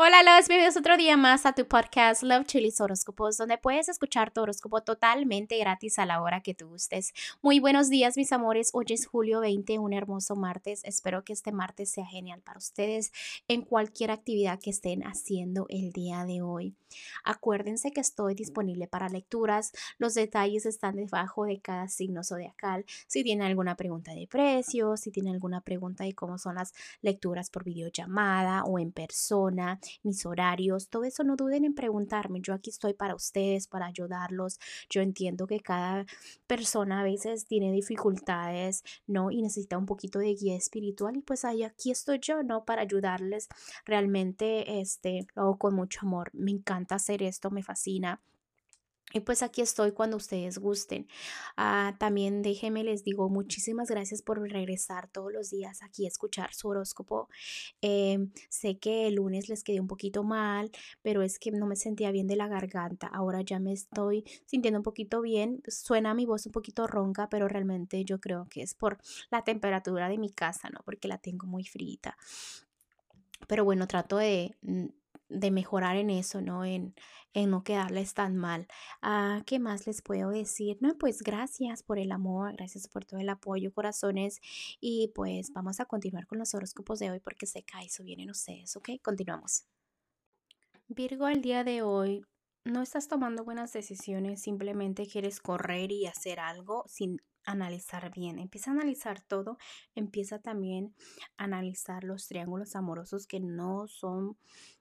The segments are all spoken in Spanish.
Hola, los bienvenidos otro día más a tu podcast Love Chilis Horóscopos, donde puedes escuchar tu horóscopo totalmente gratis a la hora que tú gustes. Muy buenos días, mis amores. Hoy es julio 20, un hermoso martes. Espero que este martes sea genial para ustedes en cualquier actividad que estén haciendo el día de hoy. Acuérdense que estoy disponible para lecturas. Los detalles están debajo de cada signo zodiacal. Si tienen alguna pregunta de precio, si tienen alguna pregunta de cómo son las lecturas por videollamada o en persona mis horarios, todo eso no duden en preguntarme. Yo aquí estoy para ustedes, para ayudarlos. Yo entiendo que cada persona a veces tiene dificultades, ¿no? Y necesita un poquito de guía espiritual y pues ahí aquí estoy yo, ¿no? Para ayudarles. Realmente, este, lo hago con mucho amor. Me encanta hacer esto, me fascina. Y pues aquí estoy cuando ustedes gusten. Ah, también déjenme, les digo, muchísimas gracias por regresar todos los días aquí a escuchar su horóscopo. Em, sé que el lunes les quedé un poquito mal, pero es que no me sentía bien de la garganta. Ahora ya me estoy sintiendo un poquito bien. Suena mi voz un poquito ronca, pero realmente yo creo que es por la temperatura de mi casa, ¿no? Porque la tengo muy frita. Pero bueno, trato de mm, de mejorar en eso, ¿no? En, en no quedarles tan mal. Ah, ¿Qué más les puedo decir? No, pues gracias por el amor, gracias por todo el apoyo, corazones. Y pues vamos a continuar con los horóscopos de hoy porque se cae, eso vienen ustedes, ¿ok? Continuamos. Virgo, el día de hoy no estás tomando buenas decisiones, simplemente quieres correr y hacer algo sin analizar bien. Empieza a analizar todo, empieza también a analizar los triángulos amorosos que no son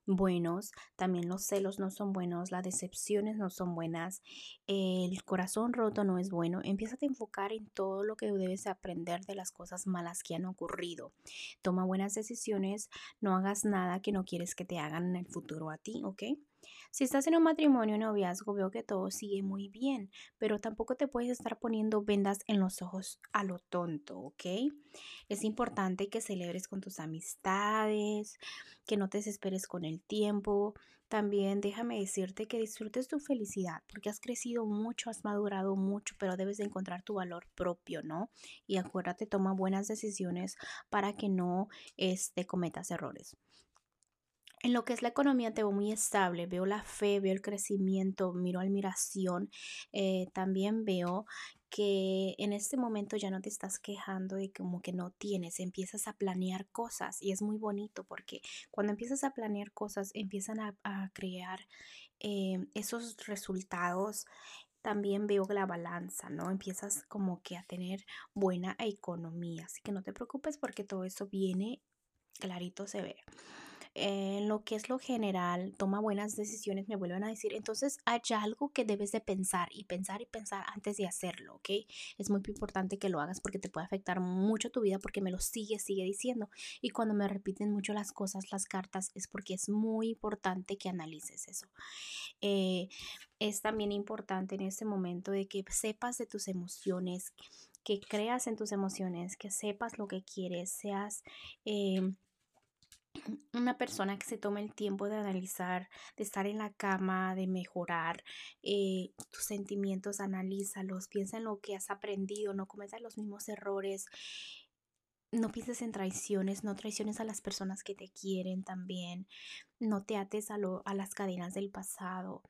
buenos, también los celos no son buenos, las decepciones no son buenas, el corazón roto no es bueno. Empieza a enfocar en todo lo que debes aprender de las cosas malas que han ocurrido. Toma buenas decisiones, no hagas nada que no quieres que te hagan en el futuro a ti, ¿ok? Si estás en un matrimonio o noviazgo, veo que todo sigue muy bien, pero tampoco te puedes estar poniendo vendas en los ojos a lo tonto, ¿ok? Es importante que celebres con tus amistades, que no te desesperes con el tiempo. También déjame decirte que disfrutes tu felicidad, porque has crecido mucho, has madurado mucho, pero debes de encontrar tu valor propio, ¿no? Y acuérdate, toma buenas decisiones para que no este, cometas errores. En lo que es la economía te veo muy estable, veo la fe, veo el crecimiento, miro admiración, eh, también veo que en este momento ya no te estás quejando de como que no tienes, empiezas a planear cosas y es muy bonito porque cuando empiezas a planear cosas empiezan a, crear eh, esos resultados también veo la balanza, ¿no? Empiezas como que a tener buena economía, así que no te preocupes porque todo eso viene clarito se ve en lo que es lo general, toma buenas decisiones, me vuelven a decir, entonces hay algo que debes de pensar y pensar y pensar antes de hacerlo, ¿ok? Es muy importante que lo hagas porque te puede afectar mucho tu vida porque me lo sigue, sigue diciendo. Y cuando me repiten mucho las cosas, las cartas, es porque es muy importante que analices eso. Eh, es también importante en este momento de que sepas de tus emociones, que creas en tus emociones, que sepas lo que quieres, seas... Eh, una persona que se tome el tiempo de analizar, de estar en la cama, de mejorar eh, tus sentimientos, analízalos, piensa en lo que has aprendido, no cometas los mismos errores, no pienses en traiciones, no traiciones a las personas que te quieren también, no te ates a, lo, a las cadenas del pasado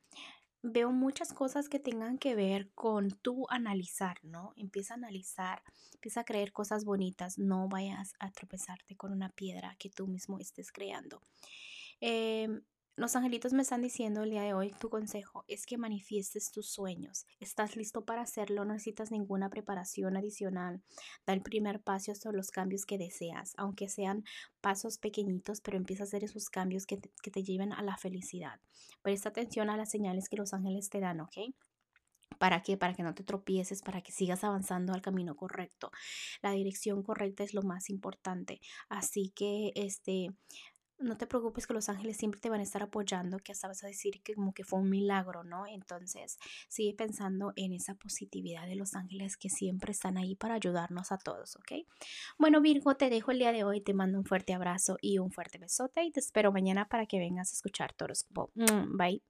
veo muchas cosas que tengan que ver con tu analizar, ¿no? Empieza a analizar, empieza a creer cosas bonitas, no vayas a tropezarte con una piedra que tú mismo estés creando. Eh, los angelitos me están diciendo el día de hoy, tu consejo es que manifiestes tus sueños. Estás listo para hacerlo, no necesitas ninguna preparación adicional. Da el primer paso hacia los cambios que deseas, aunque sean pasos pequeñitos, pero empieza a hacer esos cambios que te, que te lleven a la felicidad. Presta atención a las señales que los ángeles te dan, ¿ok? ¿Para qué? Para que no te tropieces, para que sigas avanzando al camino correcto. La dirección correcta es lo más importante. Así que, este, no te preocupes que los ángeles siempre te van a estar apoyando, que hasta vas a decir que como que fue un milagro, ¿no? Entonces, sigue pensando en esa positividad de los ángeles que siempre están ahí para ayudarnos a todos, ¿ok? Bueno, Virgo, te dejo el día de hoy, te mando un fuerte abrazo y un fuerte besote y te espero mañana para que vengas a escuchar Toros. Bye.